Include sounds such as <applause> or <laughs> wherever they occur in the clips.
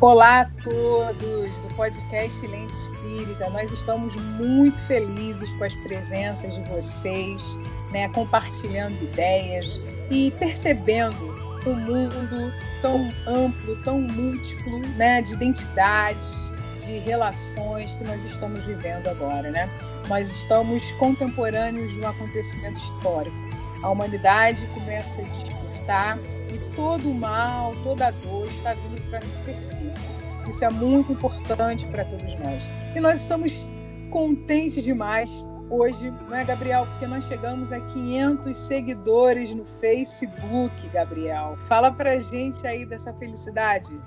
Olá a todos do podcast Lente Espírita. Nós estamos muito felizes com as presenças de vocês, né, compartilhando ideias e percebendo um mundo tão amplo, tão múltiplo, né, de identidades, de relações que nós estamos vivendo agora, né? Nós estamos contemporâneos de um acontecimento histórico. A humanidade começa a despertar e todo o mal, toda a dor está vindo para a superfície. Isso é muito importante para todos nós. E nós estamos contentes demais hoje, não é, Gabriel? Porque nós chegamos a 500 seguidores no Facebook, Gabriel. Fala pra gente aí dessa felicidade.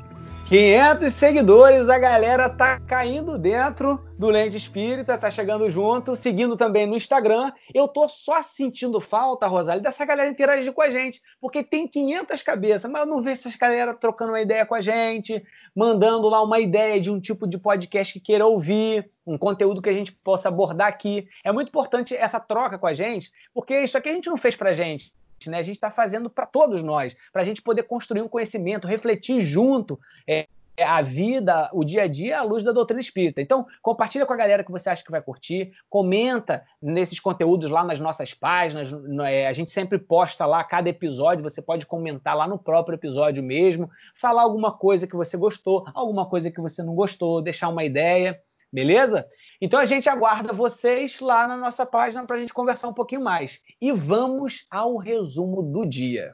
500 seguidores, a galera tá caindo dentro do Lente Espírita, tá chegando junto, seguindo também no Instagram. Eu tô só sentindo falta, Rosália, dessa galera interagir com a gente, porque tem 500 cabeças, mas eu não vejo essas galera trocando uma ideia com a gente, mandando lá uma ideia de um tipo de podcast que queira ouvir, um conteúdo que a gente possa abordar aqui. É muito importante essa troca com a gente, porque isso aqui a gente não fez pra gente né? A gente está fazendo para todos nós, para a gente poder construir um conhecimento, refletir junto. É, a vida, o dia a dia à luz da doutrina espírita. Então, compartilha com a galera que você acha que vai curtir, comenta nesses conteúdos lá nas nossas páginas, é, a gente sempre posta lá cada episódio, você pode comentar lá no próprio episódio mesmo, falar alguma coisa que você gostou, alguma coisa que você não gostou, deixar uma ideia, beleza? Então a gente aguarda vocês lá na nossa página para a gente conversar um pouquinho mais. E vamos ao resumo do dia.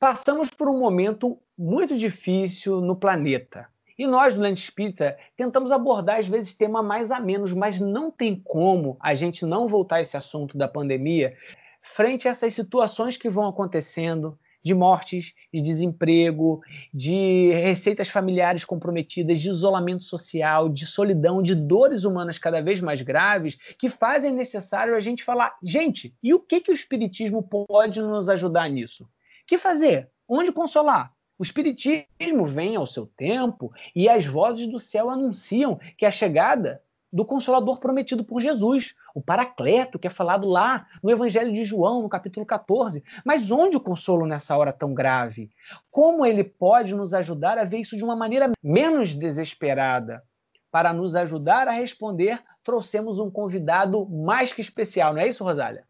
Passamos por um momento muito difícil no planeta. E nós, do Lente Espírita, tentamos abordar, às vezes, tema mais a menos, mas não tem como a gente não voltar a esse assunto da pandemia frente a essas situações que vão acontecendo, de mortes, de desemprego, de receitas familiares comprometidas, de isolamento social, de solidão, de dores humanas cada vez mais graves, que fazem necessário a gente falar, gente, e o que, que o Espiritismo pode nos ajudar nisso? Que fazer? Onde consolar? O Espiritismo vem ao seu tempo e as vozes do céu anunciam que a chegada do Consolador prometido por Jesus, o Paracleto, que é falado lá no Evangelho de João, no capítulo 14. Mas onde o consolo nessa hora tão grave? Como ele pode nos ajudar a ver isso de uma maneira menos desesperada? Para nos ajudar a responder, trouxemos um convidado mais que especial, não é isso, Rosália?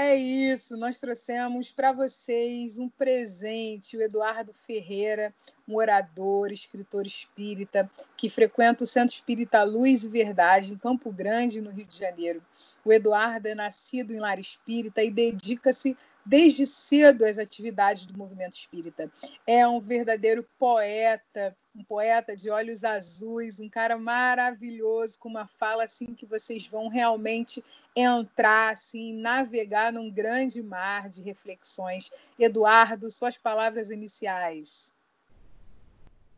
É isso, nós trouxemos para vocês um presente, o Eduardo Ferreira, um orador, escritor espírita, que frequenta o Centro Espírita Luz e Verdade, em Campo Grande, no Rio de Janeiro. O Eduardo é nascido em lar espírita e dedica-se desde cedo às atividades do movimento espírita. É um verdadeiro poeta, um poeta de olhos azuis, um cara maravilhoso, com uma fala assim que vocês vão realmente entrar, assim, navegar num grande mar de reflexões. Eduardo, suas palavras iniciais.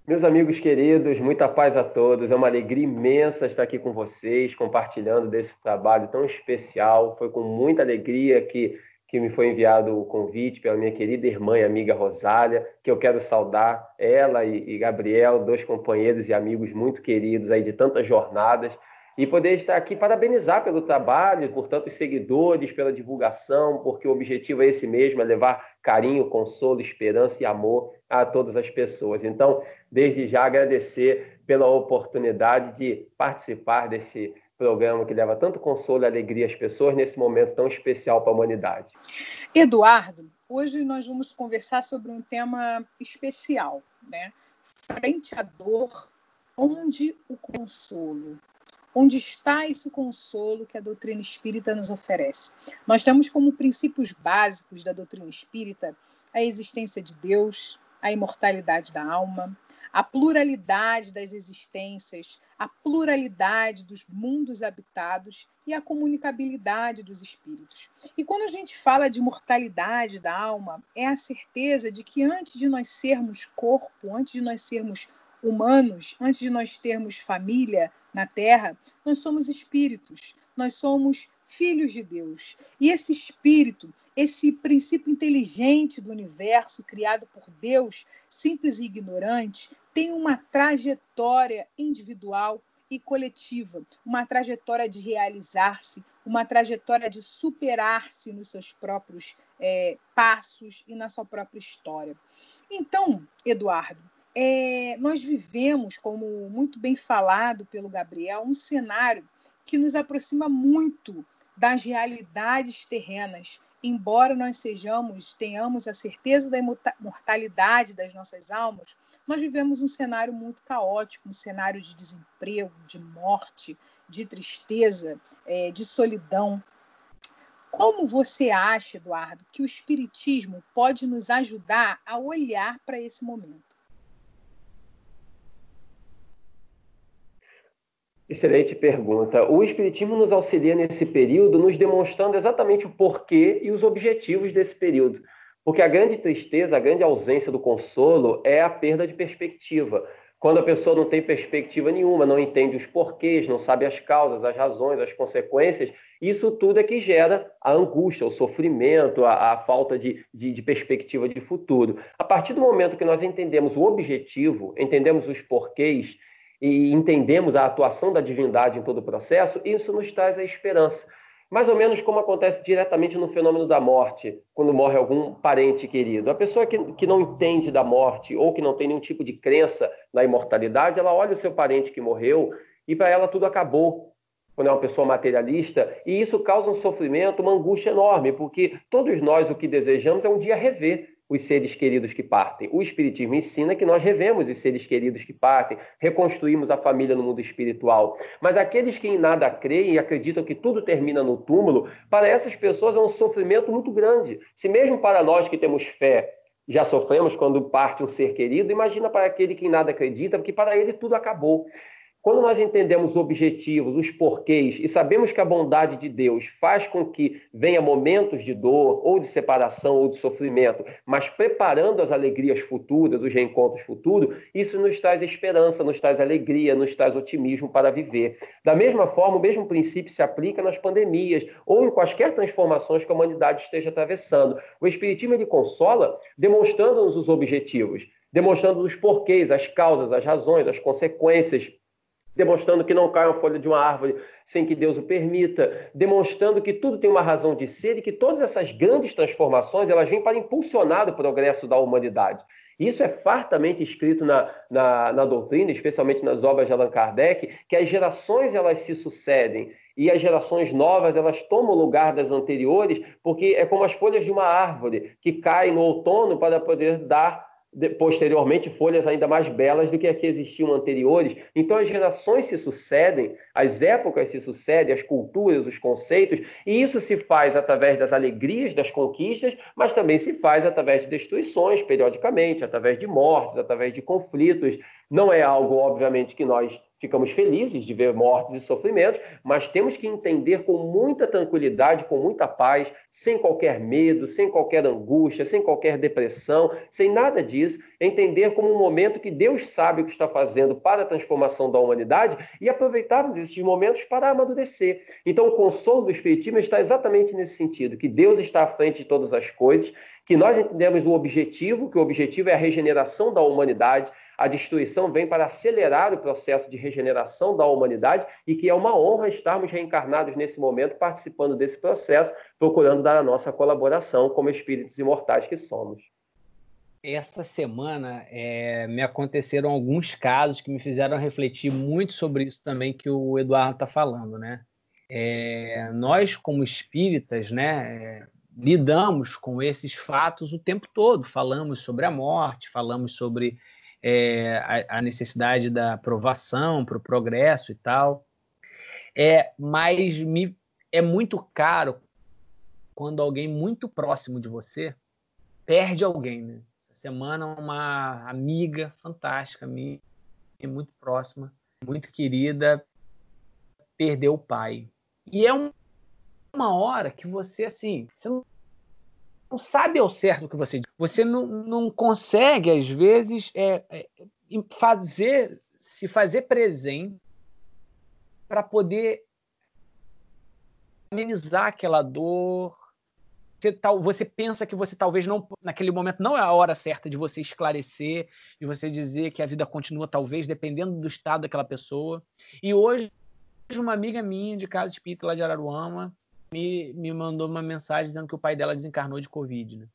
Meus amigos queridos, muita paz a todos. É uma alegria imensa estar aqui com vocês, compartilhando desse trabalho tão especial. Foi com muita alegria que que me foi enviado o convite pela minha querida irmã e amiga Rosália, que eu quero saudar ela e, e Gabriel, dois companheiros e amigos muito queridos aí de tantas jornadas, e poder estar aqui parabenizar pelo trabalho, por tantos seguidores, pela divulgação, porque o objetivo é esse mesmo, é levar carinho, consolo, esperança e amor a todas as pessoas. Então, desde já agradecer pela oportunidade de participar desse programa que leva tanto consolo e alegria às pessoas nesse momento tão especial para a humanidade. Eduardo, hoje nós vamos conversar sobre um tema especial, né? Frente à dor, onde o consolo? Onde está esse consolo que a doutrina espírita nos oferece? Nós temos como princípios básicos da doutrina espírita a existência de Deus, a imortalidade da alma, a pluralidade das existências, a pluralidade dos mundos habitados e a comunicabilidade dos espíritos. E quando a gente fala de mortalidade da alma, é a certeza de que antes de nós sermos corpo, antes de nós sermos humanos, antes de nós termos família na Terra, nós somos espíritos, nós somos filhos de Deus. E esse espírito, esse princípio inteligente do universo criado por Deus, simples e ignorante, tem uma trajetória individual e coletiva, uma trajetória de realizar-se, uma trajetória de superar-se nos seus próprios é, passos e na sua própria história. Então, Eduardo, é, nós vivemos, como muito bem falado pelo Gabriel, um cenário que nos aproxima muito das realidades terrenas, embora nós sejamos, tenhamos a certeza da imortalidade das nossas almas, nós vivemos um cenário muito caótico, um cenário de desemprego, de morte, de tristeza, é, de solidão. Como você acha, Eduardo, que o Espiritismo pode nos ajudar a olhar para esse momento? Excelente pergunta. O Espiritismo nos auxilia nesse período, nos demonstrando exatamente o porquê e os objetivos desse período. Porque a grande tristeza, a grande ausência do consolo é a perda de perspectiva. Quando a pessoa não tem perspectiva nenhuma, não entende os porquês, não sabe as causas, as razões, as consequências, isso tudo é que gera a angústia, o sofrimento, a, a falta de, de, de, perspectiva de futuro. A partir do momento que nós entendemos o objetivo, entendemos os porquês e entendemos a atuação da divindade em todo o processo, isso nos traz a esperança. Mais ou menos como acontece diretamente no fenômeno da morte, quando morre algum parente querido. A pessoa que, que não entende da morte ou que não tem nenhum tipo de crença na imortalidade, ela olha o seu parente que morreu e para ela tudo acabou. Quando é uma pessoa materialista, e isso causa um sofrimento, uma angústia enorme, porque todos nós o que desejamos é um dia rever os seres queridos que partem. O Espiritismo ensina que nós revemos os seres queridos que partem, reconstruímos a família no mundo espiritual. Mas aqueles que em nada creem e acreditam que tudo termina no túmulo, para essas pessoas é um sofrimento muito grande. Se mesmo para nós que temos fé já sofremos quando parte um ser querido, imagina para aquele que em nada acredita, porque para ele tudo acabou. Quando nós entendemos os objetivos, os porquês e sabemos que a bondade de Deus faz com que venha momentos de dor, ou de separação, ou de sofrimento, mas preparando as alegrias futuras, os reencontros futuros, isso nos traz esperança, nos traz alegria, nos traz otimismo para viver. Da mesma forma, o mesmo princípio se aplica nas pandemias ou em quaisquer transformações que a humanidade esteja atravessando. O Espiritismo ele consola demonstrando-nos os objetivos, demonstrando os porquês, as causas, as razões, as consequências demonstrando que não cai uma folha de uma árvore sem que Deus o permita, demonstrando que tudo tem uma razão de ser e que todas essas grandes transformações elas vêm para impulsionar o progresso da humanidade. Isso é fartamente escrito na, na, na, doutrina, especialmente nas obras de Allan Kardec, que as gerações elas se sucedem e as gerações novas elas tomam o lugar das anteriores, porque é como as folhas de uma árvore que caem no outono para poder dar posteriormente folhas ainda mais belas do que as que existiam anteriores. Então as gerações se sucedem, as épocas se sucedem, as culturas, os conceitos, e isso se faz através das alegrias das conquistas, mas também se faz através de destruições periodicamente, através de mortes, através de conflitos. Não é algo, obviamente, que nós ficamos felizes de ver mortes e sofrimentos, mas temos que entender com muita tranquilidade, com muita paz, sem qualquer medo, sem qualquer angústia, sem qualquer depressão, sem nada disso, entender como um momento que Deus sabe o que está fazendo para a transformação da humanidade e aproveitarmos esses momentos para amadurecer. Então, o consolo do Espiritismo está exatamente nesse sentido, que Deus está à frente de todas as coisas, que nós entendemos o objetivo, que o objetivo é a regeneração da humanidade, a destruição vem para acelerar o processo de regeneração da humanidade e que é uma honra estarmos reencarnados nesse momento, participando desse processo, procurando dar a nossa colaboração como espíritos imortais que somos. Essa semana é, me aconteceram alguns casos que me fizeram refletir muito sobre isso também que o Eduardo está falando, né? É, nós, como espíritas, né, é, lidamos com esses fatos o tempo todo. Falamos sobre a morte, falamos sobre a, a, necessidade da aprovação para o progresso e tal. É, mas me, é muito caro quando alguém muito próximo de você perde alguém. Né? Semana, uma amiga fantástica minha, muito próxima, muito querida, perdeu o pai. E é um, uma hora que você, assim, você não não sabe ao certo o que você diz. Você não, não consegue, às vezes, é, é, fazer se fazer presente para poder amenizar aquela dor. Você, tal, você pensa que você talvez não, naquele momento, não é a hora certa de você esclarecer, de você dizer que a vida continua, talvez, dependendo do estado daquela pessoa. E hoje, uma amiga minha de casa espírita lá de Araruama, me, me mandou uma mensagem dizendo que o pai dela desencarnou de Covid. Né?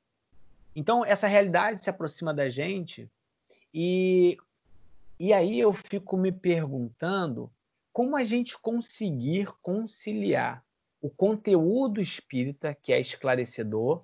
Então, essa realidade se aproxima da gente E, e aí eu fico me perguntando como a gente conseguir conciliar o conteúdo espírita, que é esclarecedor,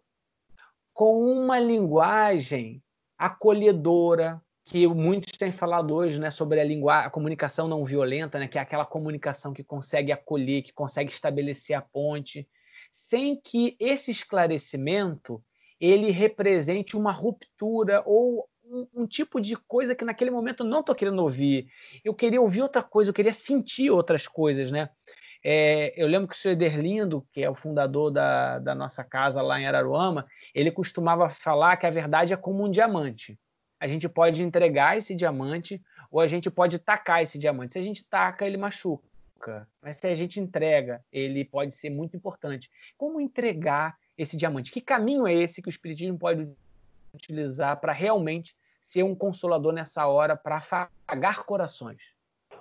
com uma linguagem acolhedora, que muitos têm falado hoje né, sobre a, linguagem, a comunicação não violenta, né, que é aquela comunicação que consegue acolher, que consegue estabelecer a ponte, sem que esse esclarecimento ele represente uma ruptura ou um, um, tipo de coisa que naquele momento não estou querendo ouvir. Eu queria ouvir outra coisa, eu queria sentir outras coisas, né? É, eu lembro que o senhor Ederlindo, que é o fundador da, da nossa casa lá em Araruama, ele costumava falar que a verdade é como um diamante. A gente pode entregar esse diamante ou a gente pode tacar esse diamante. Se a gente taca, ele machuca. Mas se a gente entrega, ele pode ser muito importante. Como entregar esse diamante? Que caminho é esse que o Espiritismo pode utilizar para realmente ser um consolador nessa hora, para afagar corações?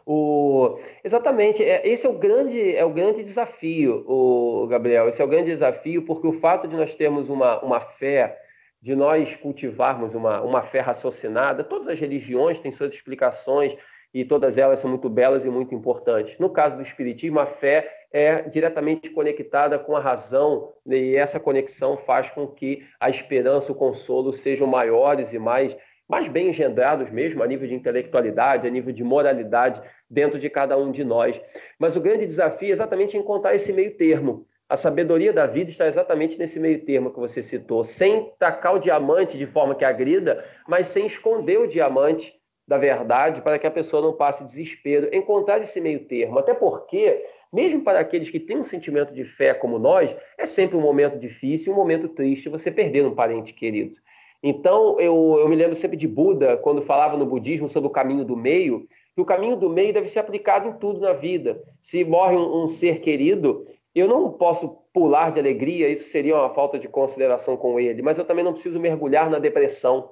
O... Exatamente, é, esse é o grande, é o grande desafio, o Gabriel. Esse é o grande desafio, porque o fato de nós termos uma, uma fé, de nós cultivarmos uma, uma fé raciocinada, todas as religiões têm suas explicações e todas elas são muito belas e muito importantes. No caso do Espiritismo, a fé é diretamente conectada com a razão, né, e essa conexão faz com que a esperança, o consolo sejam maiores e mais mais bem engendrados mesmo, a nível de intelectualidade, a nível de moralidade, dentro de cada um de nós. Mas o grande desafio é exatamente encontrar esse meio termo. A sabedoria da vida está exatamente nesse meio termo que você citou, sem tacar o diamante de forma que agrida, mas sem esconder o diamante da verdade para que a pessoa não passe desespero. Encontrar esse meio termo, até porque, mesmo para aqueles que têm um sentimento de fé como nós, é sempre um momento difícil, um momento triste você perder um parente querido. Então, eu, eu me lembro sempre de Buda, quando falava no budismo sobre o caminho do meio, que o caminho do meio deve ser aplicado em tudo na vida. Se morre um, um ser querido, eu não posso pular de alegria, isso seria uma falta de consideração com ele, mas eu também não preciso mergulhar na depressão.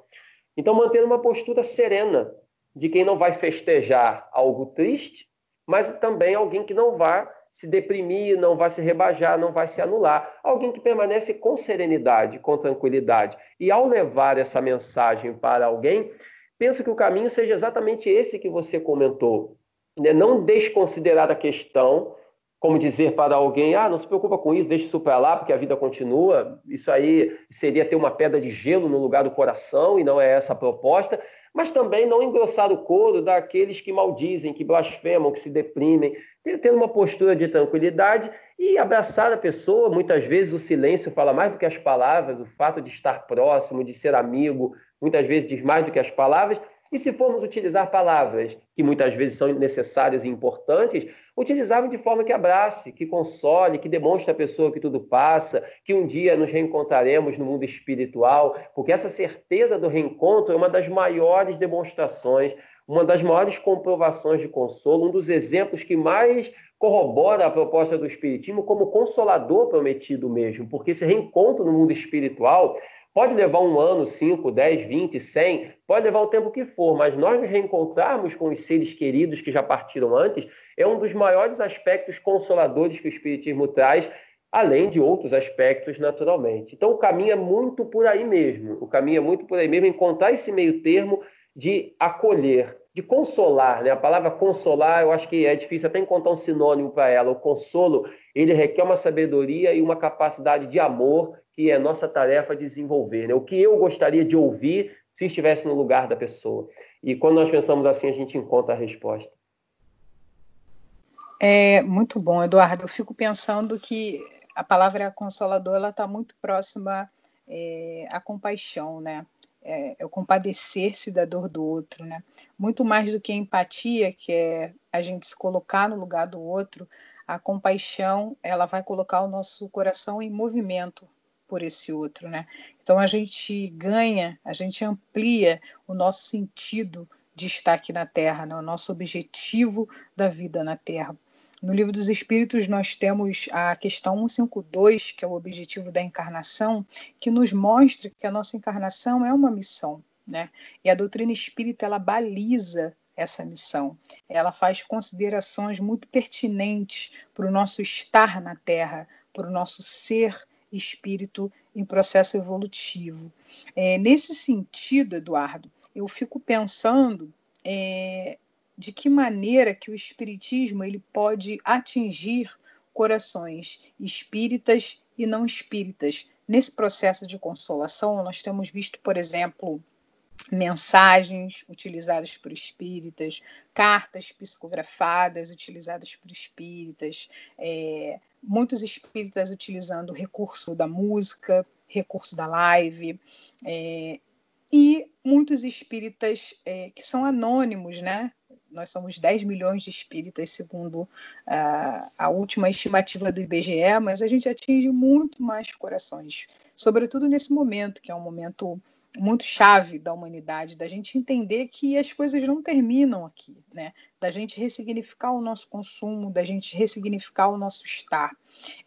Então, manter uma postura serena de quem não vai festejar algo triste, mas também alguém que não vai se deprimir, não vai se rebajar, não vai se anular. Alguém que permanece com serenidade, com tranquilidade. E ao levar essa mensagem para alguém, penso que o caminho seja exatamente esse que você comentou. Né? Não desconsiderar a questão, como dizer para alguém, ah, não se preocupa com isso, deixa isso para lá, porque a vida continua. Isso aí seria ter uma pedra de gelo no lugar do coração, e não é essa a proposta mas também não engrossar o couro daqueles que maldizem, que blasfemam, que se deprimem, ter uma postura de tranquilidade e abraçar a pessoa. Muitas vezes o silêncio fala mais do que as palavras, o fato de estar próximo, de ser amigo, muitas vezes diz mais do que as palavras. E se formos utilizar palavras que muitas vezes são necessárias e importantes, utilizarmos de forma que abrace, que console, que demonstre à pessoa que tudo passa, que um dia nos reencontraremos no mundo espiritual, porque essa certeza do reencontro é uma das maiores demonstrações, uma das maiores comprovações de consolo, um dos exemplos que mais corrobora a proposta do Espiritismo como consolador prometido mesmo, porque esse reencontro no mundo espiritual Pode levar um ano, 5, 10, 20, 100, pode levar o tempo que for, mas nós nos reencontrarmos com os seres queridos que já partiram antes é um dos maiores aspectos consoladores que o Espiritismo traz, além de outros aspectos, naturalmente. Então, o caminho é muito por aí mesmo. O caminho é muito por aí mesmo, encontrar esse meio termo de acolher, de consolar. Né? A palavra consolar, eu acho que é difícil até encontrar um sinônimo para ela. O consolo, ele requer uma sabedoria e uma capacidade de amor que é nossa tarefa desenvolver. Né? O que eu gostaria de ouvir se estivesse no lugar da pessoa. E quando nós pensamos assim, a gente encontra a resposta. É muito bom, Eduardo. Eu fico pensando que a palavra consolador ela está muito próxima é, à compaixão, né? É, é o compadecer-se da dor do outro, né? Muito mais do que a empatia, que é a gente se colocar no lugar do outro, a compaixão ela vai colocar o nosso coração em movimento, por esse outro, né? Então a gente ganha, a gente amplia o nosso sentido de estar aqui na Terra, né? o nosso objetivo da vida na Terra. No Livro dos Espíritos, nós temos a questão 152, que é o objetivo da encarnação, que nos mostra que a nossa encarnação é uma missão. Né? E a doutrina espírita ela baliza essa missão. Ela faz considerações muito pertinentes para o nosso estar na Terra, para o nosso ser espírito em processo evolutivo. É, nesse sentido, Eduardo, eu fico pensando é, de que maneira que o espiritismo ele pode atingir corações espíritas e não espíritas. Nesse processo de consolação, nós temos visto, por exemplo, mensagens utilizadas por espíritas, cartas psicografadas utilizadas por espíritas, é, muitos espíritas utilizando o recurso da música, recurso da live, é, e muitos espíritas é, que são anônimos, né? Nós somos 10 milhões de espíritas, segundo a, a última estimativa do IBGE, mas a gente atinge muito mais corações, sobretudo nesse momento, que é um momento muito chave da humanidade, da gente entender que as coisas não terminam aqui, né? Da gente ressignificar o nosso consumo, da gente ressignificar o nosso estar.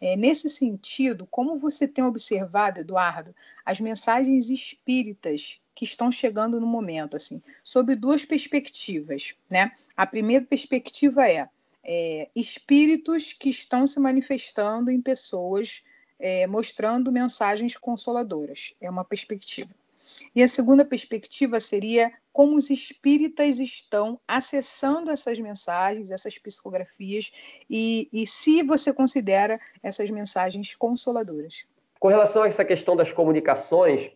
É, nesse sentido, como você tem observado, Eduardo, as mensagens espíritas que estão chegando no momento, assim, sob duas perspectivas, né? A primeira perspectiva é, é espíritos que estão se manifestando em pessoas é, mostrando mensagens consoladoras. É uma perspectiva. E a segunda perspectiva seria como os espíritas estão acessando essas mensagens, essas psicografias, e, e se você considera essas mensagens consoladoras. Com relação a essa questão das comunicações,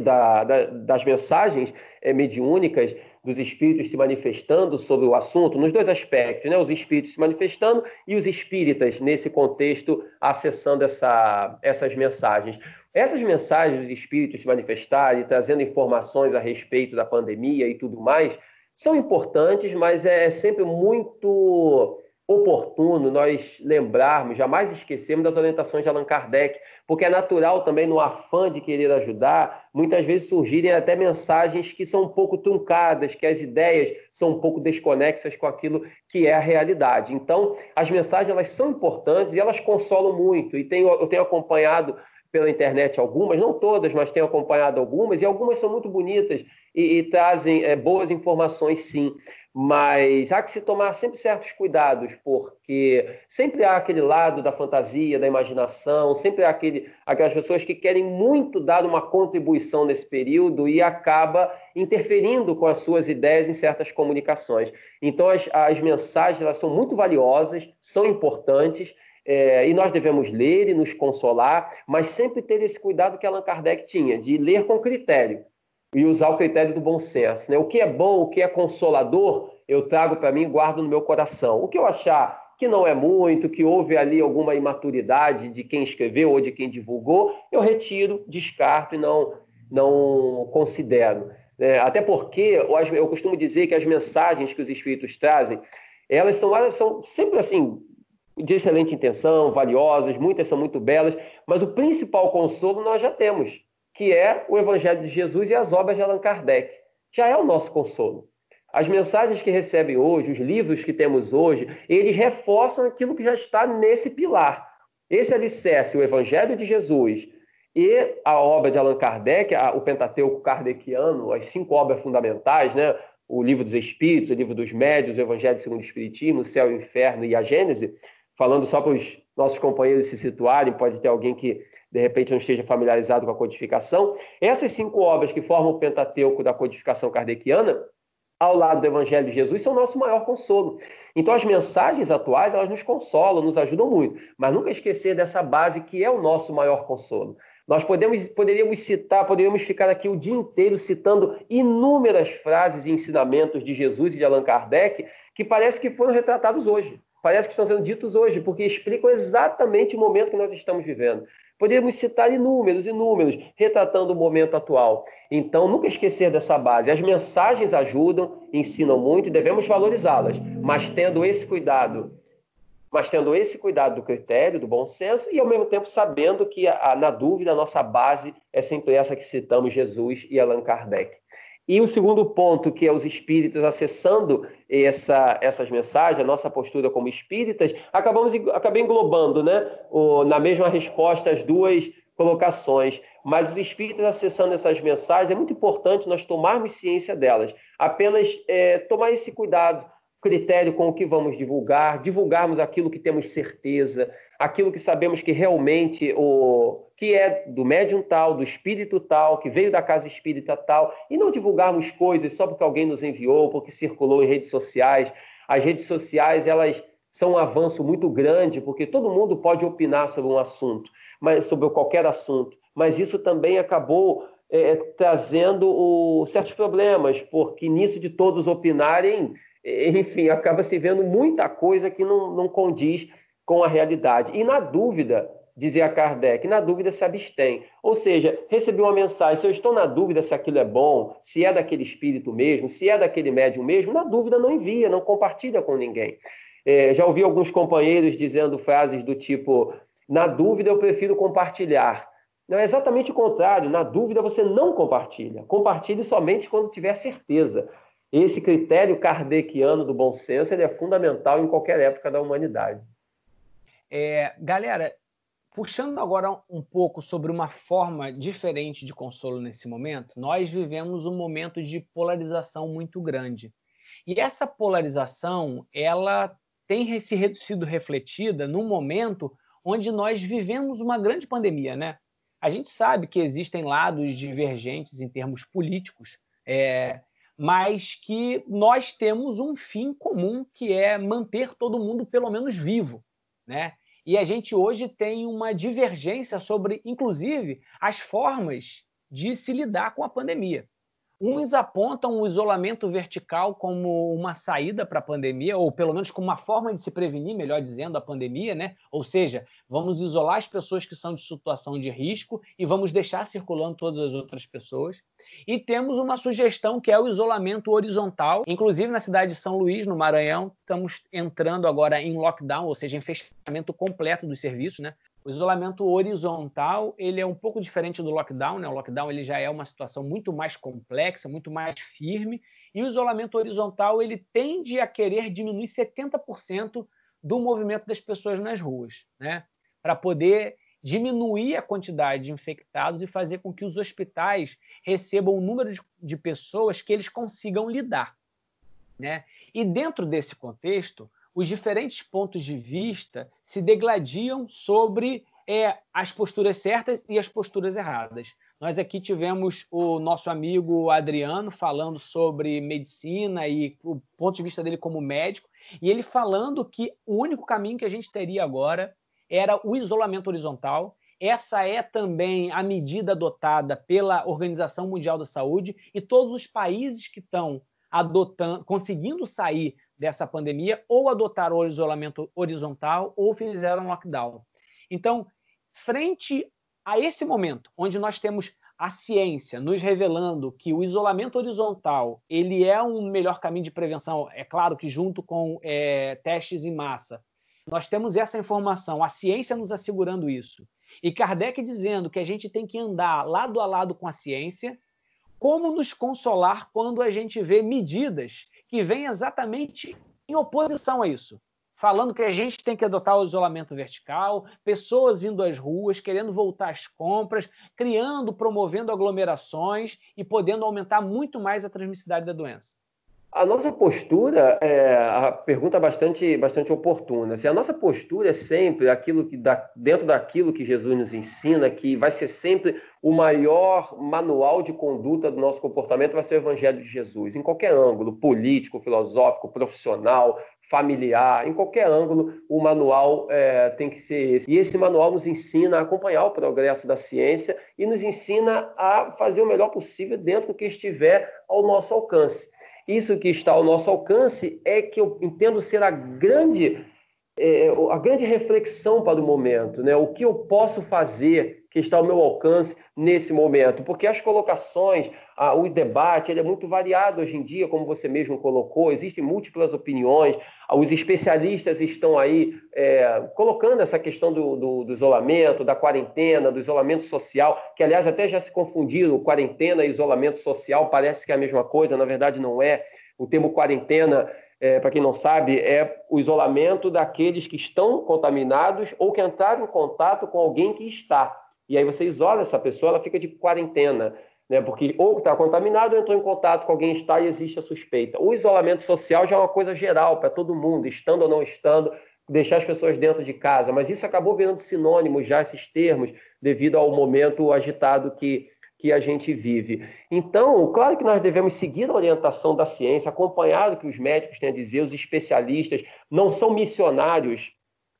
da, da, das mensagens é, mediúnicas, dos espíritos se manifestando sobre o assunto, nos dois aspectos, né? os espíritos se manifestando e os espíritas, nesse contexto, acessando essa, essas mensagens. Essas mensagens dos espíritos se manifestarem, trazendo informações a respeito da pandemia e tudo mais, são importantes, mas é sempre muito oportuno nós lembrarmos, jamais esquecermos das orientações de Allan Kardec, porque é natural também, no afã de querer ajudar, muitas vezes surgirem até mensagens que são um pouco truncadas, que as ideias são um pouco desconexas com aquilo que é a realidade. Então, as mensagens elas são importantes e elas consolam muito, e tenho, eu tenho acompanhado pela internet algumas, não todas, mas tenho acompanhado algumas, e algumas são muito bonitas e, e trazem é, boas informações, sim. Mas há que se tomar sempre certos cuidados, porque sempre há aquele lado da fantasia, da imaginação, sempre há aquele, aquelas pessoas que querem muito dar uma contribuição nesse período e acaba interferindo com as suas ideias em certas comunicações. Então, as, as mensagens elas são muito valiosas, são importantes, é, e nós devemos ler e nos consolar, mas sempre ter esse cuidado que Allan Kardec tinha, de ler com critério e usar o critério do bom senso. Né? O que é bom, o que é consolador, eu trago para mim e guardo no meu coração. O que eu achar que não é muito, que houve ali alguma imaturidade de quem escreveu ou de quem divulgou, eu retiro, descarto e não, não considero. É, até porque eu costumo dizer que as mensagens que os espíritos trazem, elas são, elas são sempre assim, de excelente intenção, valiosas, muitas são muito belas, mas o principal consolo nós já temos, que é o Evangelho de Jesus e as obras de Allan Kardec. Já é o nosso consolo. As mensagens que recebem hoje, os livros que temos hoje, eles reforçam aquilo que já está nesse pilar. Esse alicerce, o Evangelho de Jesus e a obra de Allan Kardec, o Pentateuco Kardeciano, as cinco obras fundamentais, né? o Livro dos Espíritos, o Livro dos Médios, o Evangelho segundo o Espiritismo, o Céu e o Inferno e a Gênese, falando só para os nossos companheiros se situarem, pode ter alguém que de repente não esteja familiarizado com a codificação. Essas cinco obras que formam o Pentateuco da codificação kardeciana, ao lado do Evangelho de Jesus, são o nosso maior consolo. Então, as mensagens atuais, elas nos consolam, nos ajudam muito, mas nunca esquecer dessa base que é o nosso maior consolo. Nós podemos, poderíamos citar, poderíamos ficar aqui o dia inteiro citando inúmeras frases e ensinamentos de Jesus e de Allan Kardec que parece que foram retratados hoje parece que estão sendo ditos hoje, porque explicam exatamente o momento que nós estamos vivendo. Podemos citar inúmeros, inúmeros, retratando o momento atual. Então, nunca esquecer dessa base. As mensagens ajudam, ensinam muito e devemos valorizá-las, mas tendo esse cuidado, mas tendo esse cuidado do critério, do bom senso e ao mesmo tempo sabendo que na dúvida a nossa base é sempre essa que citamos Jesus e Allan Kardec. E o segundo ponto, que é os espíritas acessando essa, essas mensagens, a nossa postura como espíritas, acabamos acabei englobando, né, o, na mesma resposta as duas colocações. Mas os espíritas acessando essas mensagens, é muito importante nós tomarmos ciência delas. Apenas é, tomar esse cuidado. critério com o que vamos divulgar, divulgarmos aquilo que temos certeza, aquilo que sabemos que realmente o que é do médium tal, do espírito tal, que veio da casa espírita tal, e não divulgarmos coisas só porque alguém nos enviou, porque circulou em redes sociais. As redes sociais, elas são um avanço muito grande, porque todo mundo pode opinar sobre um assunto, mas sobre qualquer assunto, mas isso também acabou é, trazendo o, certos problemas, porque nisso de todos opinarem, enfim, acaba se vendo muita coisa que não, não condiz com a realidade. E na dúvida, dizia Kardec, na dúvida se abstém. Ou seja, recebi uma mensagem, se eu estou na dúvida se aquilo é bom, se é daquele espírito mesmo, se é daquele médium mesmo, na dúvida não envia, não compartilha com ninguém. É, já ouvi alguns companheiros dizendo frases do tipo: na dúvida eu prefiro compartilhar. Não é exatamente o contrário. Na dúvida você não compartilha. Compartilhe somente quando tiver certeza. Esse critério kardeciano do bom senso ele é fundamental em qualquer época da humanidade. É, galera, puxando agora um pouco sobre uma forma diferente de consolo nesse momento, nós vivemos um momento de polarização muito grande. E essa polarização, ela tem sido refletida num momento onde nós vivemos uma grande pandemia, né? A gente sabe que existem lados divergentes em termos políticos, é, mas que nós temos um fim comum que é manter todo mundo pelo menos vivo, né? E a gente hoje tem uma divergência sobre, inclusive, as formas de se lidar com a pandemia. Uns apontam o isolamento vertical como uma saída para a pandemia, ou pelo menos como uma forma de se prevenir, melhor dizendo, a pandemia, né? Ou seja, vamos isolar as pessoas que são de situação de risco e vamos deixar circulando todas as outras pessoas. E temos uma sugestão que é o isolamento horizontal. Inclusive, na cidade de São Luís, no Maranhão, estamos entrando agora em lockdown, ou seja, em fechamento completo dos serviços, né? O isolamento horizontal ele é um pouco diferente do lockdown. Né? O lockdown ele já é uma situação muito mais complexa, muito mais firme. E o isolamento horizontal ele tende a querer diminuir 70% do movimento das pessoas nas ruas, né? para poder diminuir a quantidade de infectados e fazer com que os hospitais recebam um número de, de pessoas que eles consigam lidar. Né? E dentro desse contexto, os diferentes pontos de vista se degladiam sobre é, as posturas certas e as posturas erradas. Nós aqui tivemos o nosso amigo Adriano falando sobre medicina e o ponto de vista dele como médico, e ele falando que o único caminho que a gente teria agora era o isolamento horizontal. Essa é também a medida adotada pela Organização Mundial da Saúde e todos os países que estão adotando, conseguindo sair dessa pandemia, ou adotaram o isolamento horizontal ou fizeram lockdown. Então, frente a esse momento, onde nós temos a ciência nos revelando que o isolamento horizontal ele é um melhor caminho de prevenção, é claro que junto com é, testes em massa, nós temos essa informação, a ciência nos assegurando isso. E Kardec dizendo que a gente tem que andar lado a lado com a ciência, como nos consolar quando a gente vê medidas que vem exatamente em oposição a isso. Falando que a gente tem que adotar o isolamento vertical, pessoas indo às ruas, querendo voltar às compras, criando, promovendo aglomerações e podendo aumentar muito mais a transmissibilidade da doença. A nossa postura é a pergunta bastante, bastante oportuna. Assim, a nossa postura é sempre aquilo que dá, dentro daquilo que Jesus nos ensina, que vai ser sempre o maior manual de conduta do nosso comportamento, vai ser o Evangelho de Jesus, em qualquer ângulo, político, filosófico, profissional, familiar, em qualquer ângulo, o manual é, tem que ser esse. E esse manual nos ensina a acompanhar o progresso da ciência e nos ensina a fazer o melhor possível dentro do que estiver ao nosso alcance. Isso que está ao nosso alcance é que eu entendo ser a grande, é, a grande reflexão para o momento, né? O que eu posso fazer que está ao meu alcance nesse momento? Porque as colocações, o debate, ele é muito variado hoje em dia, como você mesmo colocou, existem múltiplas opiniões, os especialistas estão aí é, colocando essa questão do, do, do, isolamento, da quarentena, do isolamento social, que aliás até já se confundiram, quarentena e isolamento social parece que é a mesma coisa, na verdade não é. O termo quarentena, é, para quem não sabe, é o isolamento daqueles que estão contaminados ou que entraram em contato com alguém que está. E aí você isola essa pessoa, ela fica de quarentena. né? Porque ou está contaminado ou entrou em contato com alguém está e existe a suspeita. O isolamento social já é uma coisa geral para todo mundo, estando ou não estando, deixar as pessoas dentro de casa, mas isso acabou virando sinônimo já esses termos devido ao momento agitado que que a gente vive. Então, claro que nós devemos seguir a orientação da ciência, acompanhar o que os médicos têm a dizer, os especialistas não são missionários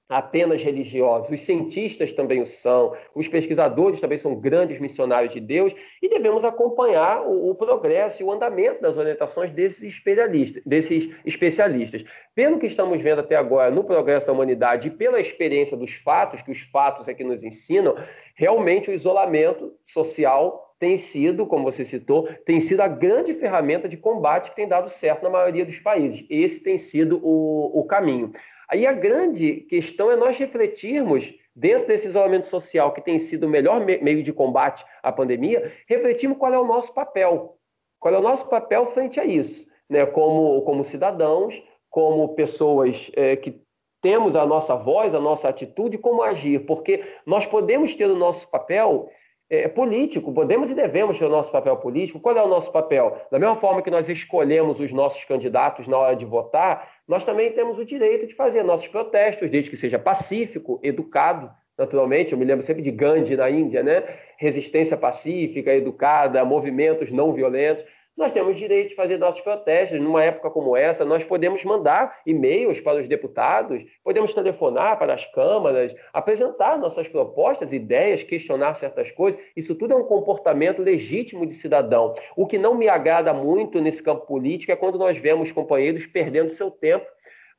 apenas religiosos. Os cientistas também o são, os pesquisadores também são grandes missionários de Deus e devemos acompanhar o, o progresso e o andamento das orientações desses especialistas, desses especialistas. Pelo que estamos vendo até agora no progresso da humanidade e pela experiência dos fatos, que os fatos é que nos ensinam, realmente o isolamento social tem sido, como você citou, tem sido a grande ferramenta de combate que tem dado certo na maioria dos países. Esse tem sido o, o caminho. Aí a grande questão é nós refletirmos, dentro desse isolamento social, que tem sido o melhor meio de combate à pandemia, refletirmos qual é o nosso papel. Qual é o nosso papel frente a isso, né? como, como cidadãos, como pessoas é, que temos a nossa voz, a nossa atitude, como agir, porque nós podemos ter o nosso papel é, político, podemos e devemos ter o nosso papel político. Qual é o nosso papel? Da mesma forma que nós escolhemos os nossos candidatos na hora de votar, nós também temos o direito de fazer nossos protestos, desde que seja pacífico, educado, naturalmente. Eu me lembro sempre de Gandhi na Índia, né? Resistência pacífica, educada, movimentos não violentos nós temos direito de fazer nossos protestos. Numa época como essa, nós podemos mandar e-mails para os deputados, podemos telefonar para as câmaras, apresentar nossas propostas, ideias, questionar certas coisas. Isso tudo é um comportamento legítimo de cidadão. O que não me agrada muito nesse campo político é quando nós vemos companheiros perdendo seu tempo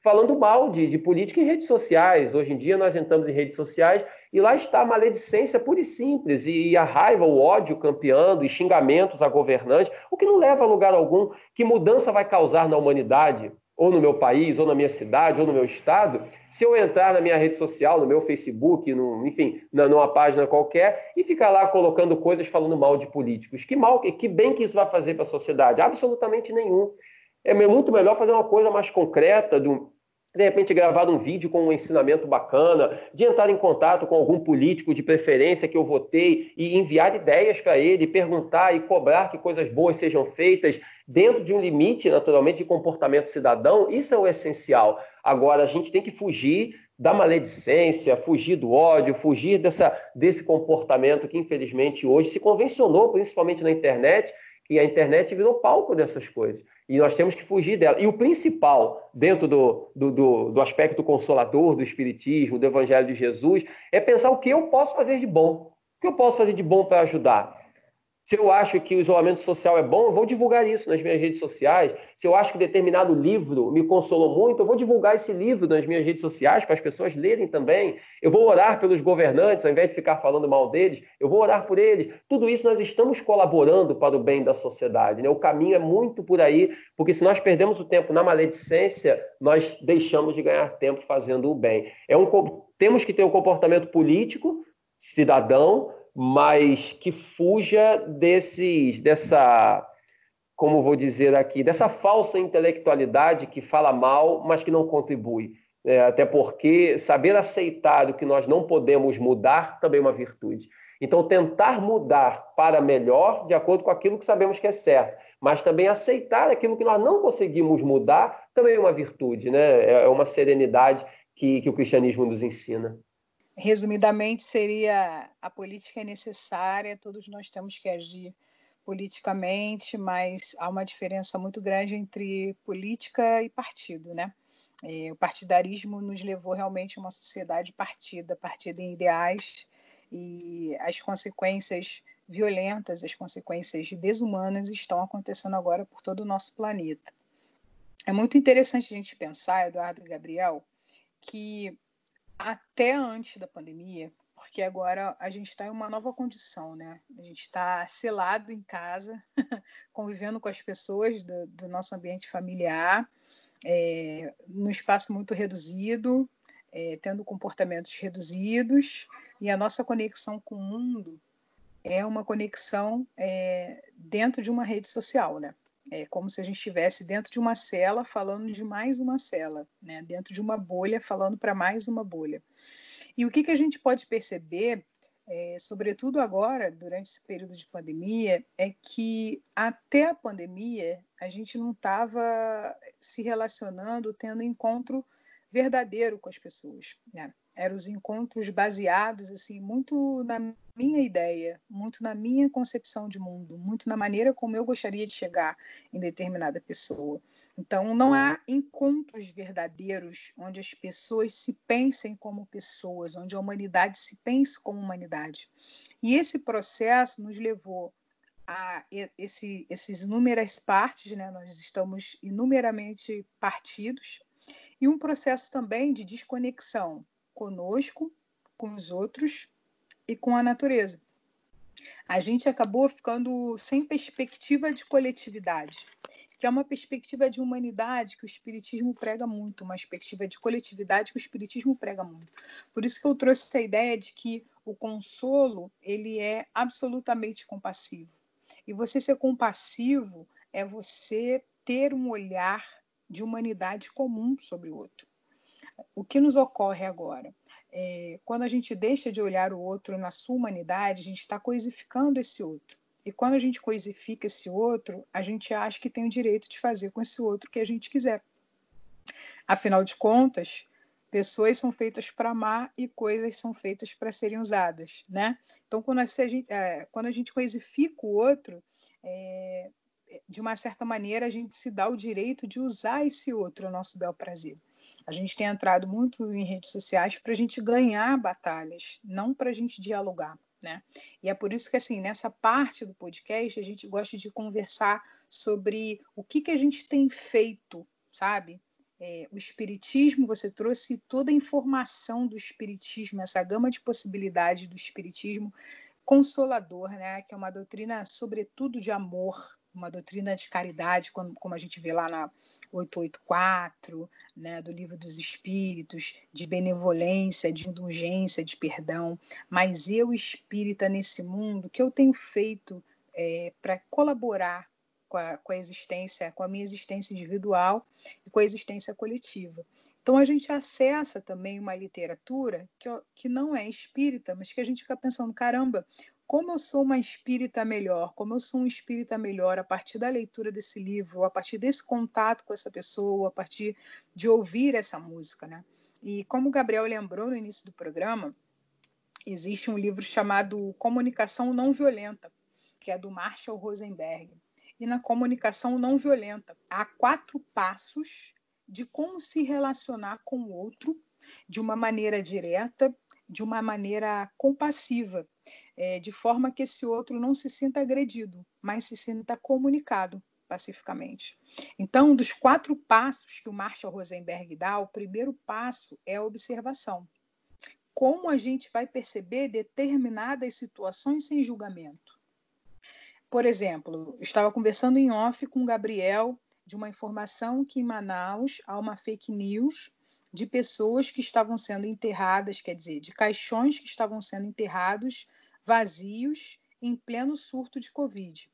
falando mal de, de política em redes sociais. Hoje em dia nós entramos em redes sociais e lá está a maledicência pura e simples, e a raiva, o ódio campeando, e xingamentos a governantes, o que não leva a lugar algum. Que mudança vai causar na humanidade, ou no meu país, ou na minha cidade, ou no meu estado, se eu entrar na minha rede social, no meu Facebook, no, enfim, na, numa página qualquer, e ficar lá colocando coisas falando mal de políticos? Que mal, que bem que isso vai fazer para a sociedade? Absolutamente nenhum. É muito melhor fazer uma coisa mais concreta, do, de repente gravar um vídeo com um ensinamento bacana, de entrar em contato com algum político de preferência que eu votei e enviar ideias para ele, perguntar e cobrar que coisas boas sejam feitas dentro de um limite, naturalmente, de comportamento cidadão, isso é o essencial. Agora, a gente tem que fugir da maledicência, fugir do ódio, fugir dessa, desse comportamento que, infelizmente, hoje se convencionou, principalmente na internet, que a internet virou palco dessas coisas. E nós temos que fugir dela. E o principal, dentro do, do, do, do aspecto consolador do Espiritismo, do Evangelho de Jesus, é pensar o que eu posso fazer de bom. O que eu posso fazer de bom para ajudar? Se eu acho que o isolamento social é bom, eu vou divulgar isso nas minhas redes sociais. Se eu acho que determinado livro me consolou muito, eu vou divulgar esse livro nas minhas redes sociais para as pessoas lerem também. Eu vou orar pelos governantes, ao invés de ficar falando mal deles, eu vou orar por eles. Tudo isso nós estamos colaborando para o bem da sociedade. Né? O caminho é muito por aí, porque se nós perdemos o tempo na maledicência, nós deixamos de ganhar tempo fazendo o bem. É um, temos que ter um comportamento político, cidadão, mas que fuja desses, dessa, como vou dizer aqui, dessa falsa intelectualidade que fala mal, mas que não contribui. É, até porque saber aceitar o que nós não podemos mudar também é uma virtude. Então, tentar mudar para melhor, de acordo com aquilo que sabemos que é certo, mas também aceitar aquilo que nós não conseguimos mudar, também é uma virtude, né? é, é uma serenidade que, que o cristianismo nos ensina. Resumidamente, seria a política é necessária, todos nós temos que agir politicamente, mas há uma diferença muito grande entre política e partido, né? É, o partidarismo nos levou realmente a uma sociedade partida, partida em ideais, e as consequências violentas, as consequências desumanas estão acontecendo agora por todo o nosso planeta. É muito interessante a gente pensar, Eduardo e Gabriel, que até antes da pandemia, porque agora a gente está em uma nova condição, né? A gente está selado em casa, <laughs> convivendo com as pessoas do, do nosso ambiente familiar, é, num espaço muito reduzido, é, tendo comportamentos reduzidos, e a nossa conexão com o mundo é uma conexão é, dentro de uma rede social, né? É como se a gente estivesse dentro de uma cela falando de mais uma cela, né? dentro de uma bolha falando para mais uma bolha. E o que, que a gente pode perceber é, sobretudo agora, durante esse período de pandemia, é que até a pandemia a gente não estava se relacionando, tendo encontro verdadeiro com as pessoas. Né? Eram os encontros baseados assim muito na minha ideia, muito na minha concepção de mundo, muito na maneira como eu gostaria de chegar em determinada pessoa. Então, não há encontros verdadeiros onde as pessoas se pensem como pessoas, onde a humanidade se pense como humanidade. E esse processo nos levou a esse, esses inúmeras partes, né? nós estamos inumeramente partidos, e um processo também de desconexão conosco, com os outros e com a natureza. A gente acabou ficando sem perspectiva de coletividade, que é uma perspectiva de humanidade que o Espiritismo prega muito, uma perspectiva de coletividade que o Espiritismo prega muito. Por isso que eu trouxe essa ideia de que o consolo ele é absolutamente compassivo. E você ser compassivo é você ter um olhar de humanidade comum sobre o outro. O que nos ocorre agora? É, quando a gente deixa de olhar o outro na sua humanidade, a gente está coisificando esse outro. E quando a gente coisifica esse outro, a gente acha que tem o direito de fazer com esse outro o que a gente quiser. Afinal de contas, pessoas são feitas para amar e coisas são feitas para serem usadas, né? Então, quando a gente, é, quando a gente coisifica o outro, é, de uma certa maneira, a gente se dá o direito de usar esse outro ao nosso bel prazer. A gente tem entrado muito em redes sociais para a gente ganhar batalhas, não para a gente dialogar. Né? E é por isso que, assim, nessa parte do podcast, a gente gosta de conversar sobre o que, que a gente tem feito, sabe? É, o Espiritismo, você trouxe toda a informação do Espiritismo, essa gama de possibilidades do Espiritismo consolador, né? que é uma doutrina, sobretudo, de amor, uma doutrina de caridade, como, como a gente vê lá na 884, né, do Livro dos Espíritos, de benevolência, de indulgência, de perdão. Mas eu, espírita nesse mundo, o que eu tenho feito é, para colaborar com a, com a existência, com a minha existência individual e com a existência coletiva. Então a gente acessa também uma literatura que, que não é espírita, mas que a gente fica pensando, caramba, como eu sou uma espírita melhor, como eu sou um espírita melhor a partir da leitura desse livro, a partir desse contato com essa pessoa, a partir de ouvir essa música, né? E como o Gabriel lembrou no início do programa, existe um livro chamado Comunicação Não Violenta, que é do Marshall Rosenberg. E na comunicação não violenta, há quatro passos de como se relacionar com o outro de uma maneira direta, de uma maneira compassiva, é, de forma que esse outro não se sinta agredido, mas se sinta comunicado pacificamente. Então, dos quatro passos que o Marshall Rosenberg dá, o primeiro passo é a observação. Como a gente vai perceber determinadas situações sem julgamento? Por exemplo, estava conversando em off com o Gabriel de uma informação que em Manaus há uma fake news de pessoas que estavam sendo enterradas, quer dizer, de caixões que estavam sendo enterrados vazios em pleno surto de Covid.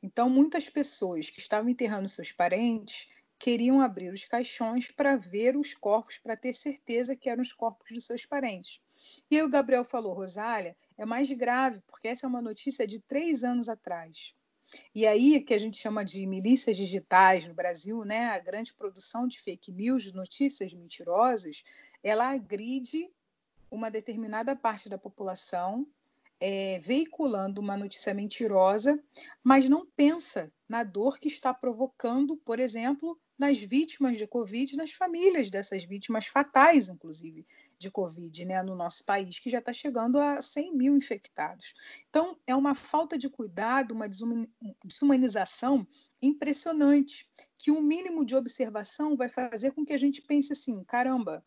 Então, muitas pessoas que estavam enterrando seus parentes queriam abrir os caixões para ver os corpos, para ter certeza que eram os corpos dos seus parentes. E aí o Gabriel falou, Rosália, é mais grave, porque essa é uma notícia de três anos atrás. E aí, que a gente chama de milícias digitais no Brasil, né, a grande produção de fake news, de notícias mentirosas, ela agride uma determinada parte da população, é, veiculando uma notícia mentirosa, mas não pensa na dor que está provocando, por exemplo, nas vítimas de Covid, nas famílias dessas vítimas fatais, inclusive, de Covid né, no nosso país, que já está chegando a 100 mil infectados. Então, é uma falta de cuidado, uma desumanização impressionante, que um mínimo de observação vai fazer com que a gente pense assim: caramba,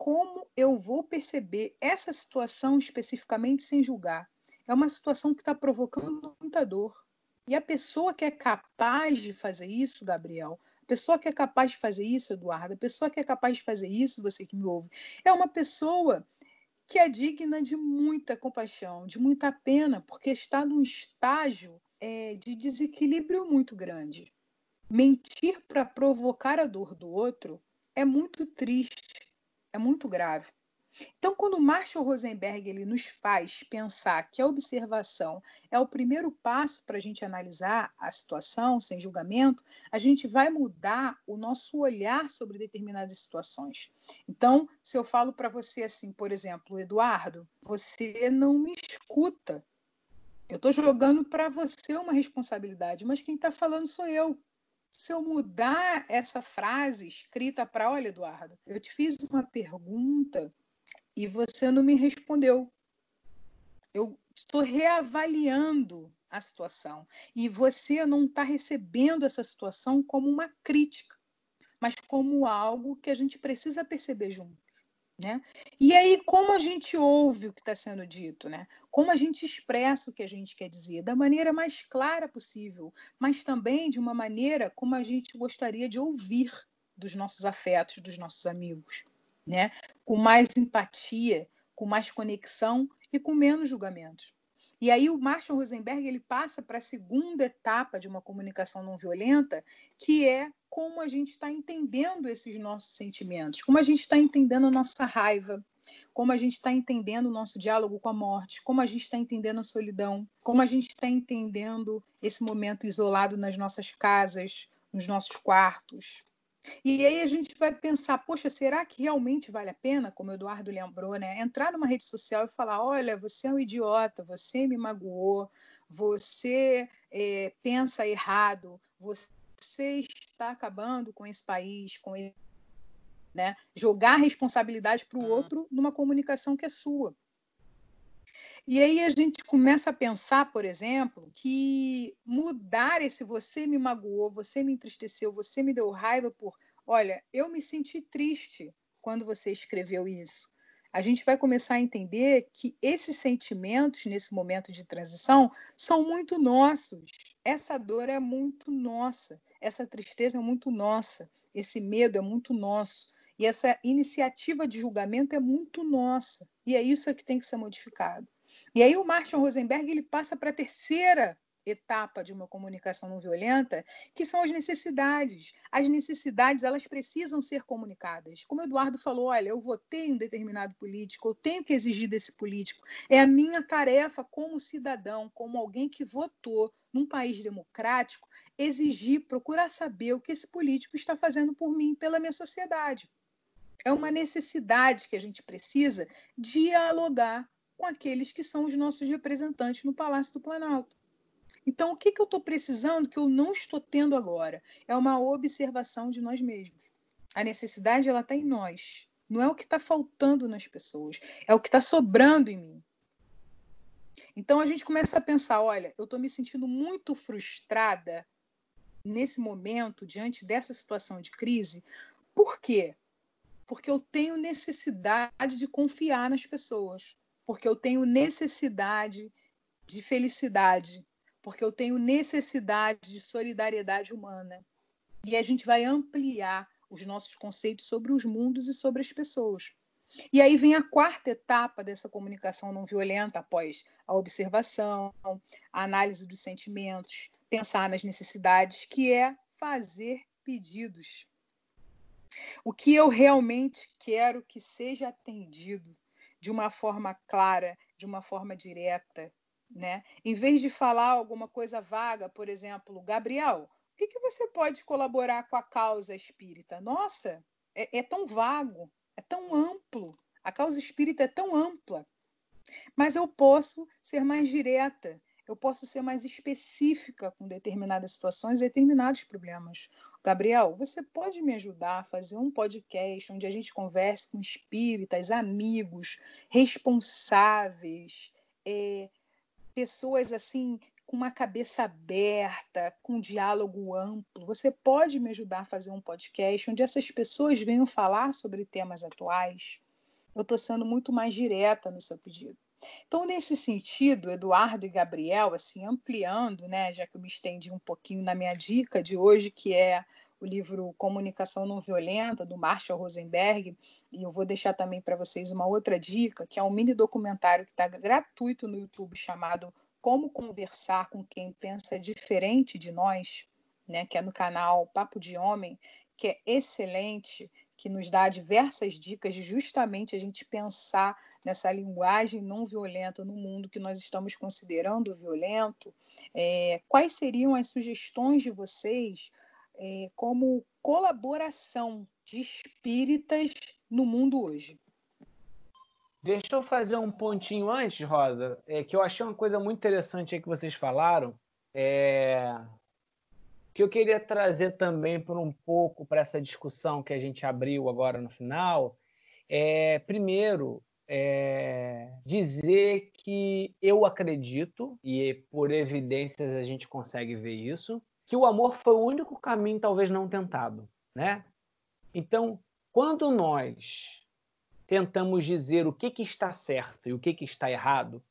como eu vou perceber essa situação especificamente sem julgar? É uma situação que está provocando muita dor. E a pessoa que é capaz de fazer isso, Gabriel, pessoa que é capaz de fazer isso, Eduardo, a pessoa que é capaz de fazer isso, você que me ouve, é uma pessoa que é digna de muita compaixão, de muita pena, porque está num estágio é, de desequilíbrio muito grande. Mentir para provocar a dor do outro é muito triste, é muito grave. Então, quando Marshall Rosenberg ele nos faz pensar que a observação é o primeiro passo para a gente analisar a situação sem julgamento, a gente vai mudar o nosso olhar sobre determinadas situações. Então, se eu falo para você assim, por exemplo, Eduardo, você não me escuta. Eu estou jogando para você uma responsabilidade, mas quem está falando sou eu se eu mudar essa frase escrita para, olha, Eduardo, eu te fiz uma pergunta e você não me respondeu. Eu estou reavaliando a situação e você não está recebendo essa situação como uma crítica, mas como algo que a gente precisa perceber junto. Né? E aí, como a gente ouve o que está sendo dito, né? como a gente expressa o que a gente quer dizer, da maneira mais clara possível, mas também de uma maneira como a gente gostaria de ouvir dos nossos afetos, dos nossos amigos né? com mais empatia, com mais conexão e com menos julgamentos. E aí o Marshall Rosenberg ele passa para a segunda etapa de uma comunicação não violenta, que é como a gente está entendendo esses nossos sentimentos, como a gente está entendendo a nossa raiva, como a gente está entendendo o nosso diálogo com a morte, como a gente está entendendo a solidão, como a gente está entendendo esse momento isolado nas nossas casas, nos nossos quartos, e aí a gente vai pensar, poxa, será que realmente vale a pena, como o Eduardo lembrou, né? Entrar numa rede social e falar, olha, você é um idiota, você me magoou, você é, pensa errado, você está acabando com esse país, com ele, né? Jogar a responsabilidade para o outro numa comunicação que é sua. E aí a gente começa a pensar, por exemplo, que mudar esse você me magoou, você me entristeceu, você me deu raiva por, olha, eu me senti triste quando você escreveu isso. A gente vai começar a entender que esses sentimentos nesse momento de transição são muito nossos. Essa dor é muito nossa, essa tristeza é muito nossa, esse medo é muito nosso. E essa iniciativa de julgamento é muito nossa. E é isso que tem que ser modificado. E aí o Martin Rosenberg ele passa para a terceira etapa de uma comunicação não violenta, que são as necessidades. As necessidades, elas precisam ser comunicadas. Como o Eduardo falou, olha, eu votei um determinado político, eu tenho que exigir desse político. É a minha tarefa como cidadão, como alguém que votou num país democrático, exigir, procurar saber o que esse político está fazendo por mim, pela minha sociedade. É uma necessidade que a gente precisa dialogar com aqueles que são os nossos representantes no Palácio do Planalto. Então, o que, que eu estou precisando que eu não estou tendo agora? É uma observação de nós mesmos. A necessidade ela está em nós. Não é o que está faltando nas pessoas, é o que está sobrando em mim. Então a gente começa a pensar: olha, eu estou me sentindo muito frustrada nesse momento, diante dessa situação de crise. Por quê? Porque eu tenho necessidade de confiar nas pessoas porque eu tenho necessidade de felicidade, porque eu tenho necessidade de solidariedade humana. E a gente vai ampliar os nossos conceitos sobre os mundos e sobre as pessoas. E aí vem a quarta etapa dessa comunicação não violenta, após a observação, a análise dos sentimentos, pensar nas necessidades, que é fazer pedidos. O que eu realmente quero que seja atendido de uma forma clara, de uma forma direta, né? Em vez de falar alguma coisa vaga, por exemplo, Gabriel, o que, que você pode colaborar com a causa espírita? Nossa, é, é tão vago, é tão amplo. A causa espírita é tão ampla. Mas eu posso ser mais direta, eu posso ser mais específica com determinadas situações, determinados problemas. Gabriel, você pode me ajudar a fazer um podcast onde a gente converse com espíritas, amigos, responsáveis, é, pessoas assim com uma cabeça aberta, com um diálogo amplo. Você pode me ajudar a fazer um podcast onde essas pessoas venham falar sobre temas atuais? Eu estou sendo muito mais direta no seu pedido. Então, nesse sentido, Eduardo e Gabriel, assim, ampliando, né, já que eu me estendi um pouquinho na minha dica de hoje, que é o livro Comunicação Não Violenta, do Marshall Rosenberg, e eu vou deixar também para vocês uma outra dica, que é um mini documentário que está gratuito no YouTube chamado Como Conversar com Quem Pensa Diferente de Nós, né, que é no canal Papo de Homem, que é excelente, que nos dá diversas dicas justamente a gente pensar nessa linguagem não violenta no mundo que nós estamos considerando violento. É, quais seriam as sugestões de vocês é, como colaboração de espíritas no mundo hoje? Deixa eu fazer um pontinho antes, Rosa, é, que eu achei uma coisa muito interessante aí que vocês falaram, é, que eu queria trazer também por um pouco para essa discussão que a gente abriu agora no final. É, primeiro, é, dizer que eu acredito, e por evidências a gente consegue ver isso, que o amor foi o único caminho talvez não tentado, né? Então, quando nós tentamos dizer o que, que está certo e o que, que está errado,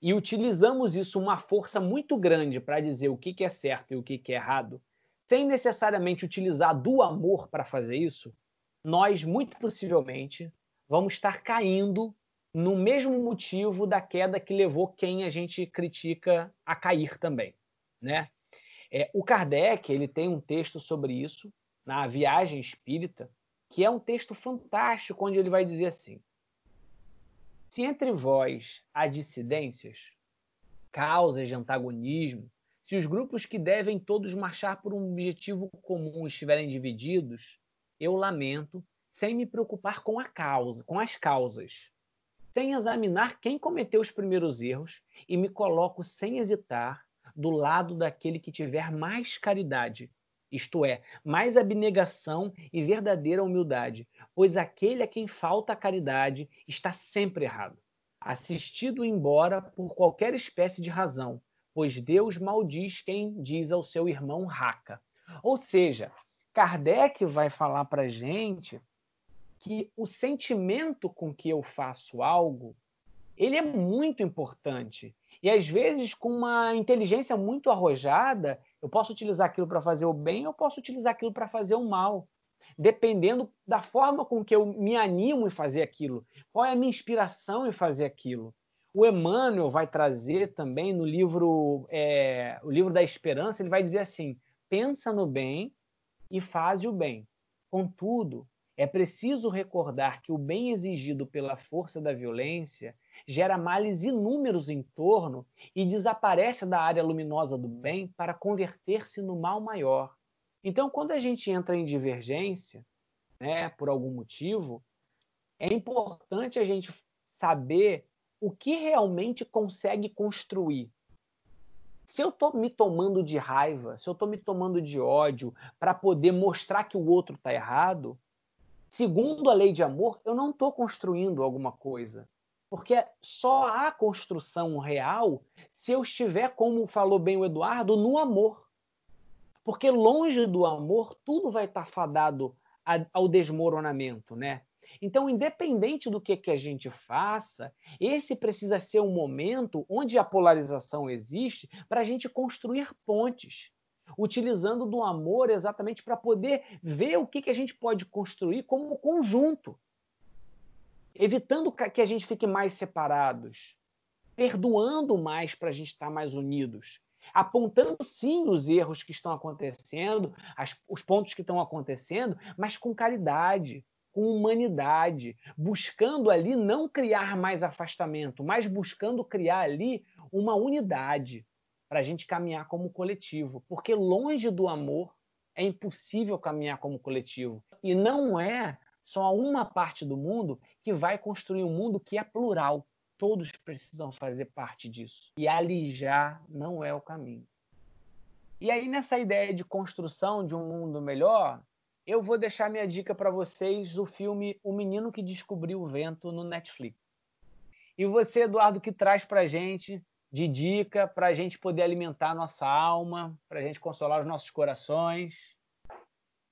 e utilizamos isso uma força muito grande para dizer o que, que é certo e o que, que é errado, sem necessariamente utilizar do amor para fazer isso, nós muito possivelmente vamos estar caindo no mesmo motivo da queda que levou quem a gente critica a cair também, né? É, o Kardec ele tem um texto sobre isso na Viagem Espírita que é um texto fantástico, onde ele vai dizer assim: Se entre vós há dissidências, causas de antagonismo, se os grupos que devem todos marchar por um objetivo comum estiverem divididos, eu lamento, sem me preocupar com a causa, com as causas, sem examinar quem cometeu os primeiros erros e me coloco sem hesitar do lado daquele que tiver mais caridade, isto é, mais abnegação e verdadeira humildade, pois aquele a quem falta a caridade está sempre errado, assistido embora por qualquer espécie de razão, pois Deus maldiz quem diz ao seu irmão raca. Ou seja, Kardec vai falar para gente que o sentimento com que eu faço algo, ele é muito importante. E às vezes, com uma inteligência muito arrojada, eu posso utilizar aquilo para fazer o bem, eu posso utilizar aquilo para fazer o mal, dependendo da forma com que eu me animo em fazer aquilo, qual é a minha inspiração em fazer aquilo. O Emmanuel vai trazer também no livro, é, o livro da Esperança, ele vai dizer assim: pensa no bem e faz o bem. Contudo, é preciso recordar que o bem exigido pela força da violência gera males inúmeros em torno e desaparece da área luminosa do bem para converter-se no mal maior. Então, quando a gente entra em divergência, né, por algum motivo, é importante a gente saber o que realmente consegue construir. Se eu estou me tomando de raiva, se eu estou me tomando de ódio para poder mostrar que o outro está errado, segundo a lei de amor, eu não estou construindo alguma coisa. Porque só há construção real se eu estiver, como falou bem o Eduardo, no amor. Porque longe do amor, tudo vai estar fadado ao desmoronamento, né? Então, independente do que, que a gente faça, esse precisa ser um momento onde a polarização existe para a gente construir pontes, utilizando do amor exatamente para poder ver o que, que a gente pode construir como conjunto evitando que a gente fique mais separados, perdoando mais para a gente estar mais unidos, apontando sim os erros que estão acontecendo, as, os pontos que estão acontecendo, mas com caridade, com humanidade, buscando ali não criar mais afastamento, mas buscando criar ali uma unidade para a gente caminhar como coletivo, porque longe do amor é impossível caminhar como coletivo. E não é só uma parte do mundo que vai construir um mundo que é plural. Todos precisam fazer parte disso. E alijar não é o caminho. E aí, nessa ideia de construção de um mundo melhor, eu vou deixar minha dica para vocês do filme O Menino que Descobriu o Vento no Netflix. E você, Eduardo, que traz para gente de dica para a gente poder alimentar a nossa alma, para a gente consolar os nossos corações.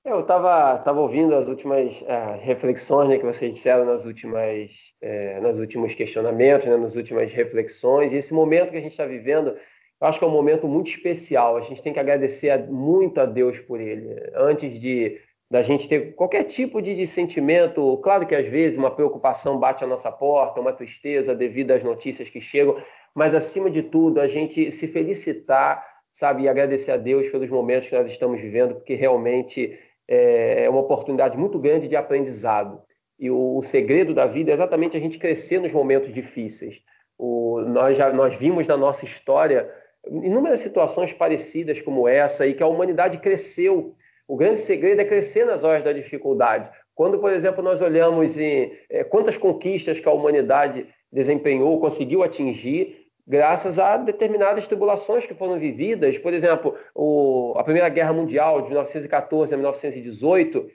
Eu estava tava ouvindo as últimas uh, reflexões né, que vocês disseram nas últimas, uh, nos últimos questionamentos, né, nas últimas reflexões, e esse momento que a gente está vivendo, eu acho que é um momento muito especial. A gente tem que agradecer muito a Deus por ele. Antes de da gente ter qualquer tipo de, de sentimento, claro que às vezes uma preocupação bate à nossa porta, uma tristeza devido às notícias que chegam, mas acima de tudo, a gente se felicitar, sabe, e agradecer a Deus pelos momentos que nós estamos vivendo, porque realmente é, é uma oportunidade muito grande de aprendizado. E o, o segredo da vida é exatamente a gente crescer nos momentos difíceis. O, nós já nós vimos na nossa história inúmeras situações parecidas como essa e que a humanidade cresceu. O grande segredo é crescer nas horas da dificuldade. Quando, por exemplo, nós olhamos em é, quantas conquistas que a humanidade desempenhou, conseguiu atingir, graças a determinadas tribulações que foram vividas. Por exemplo, o, a Primeira Guerra Mundial, de 1914 a 1918,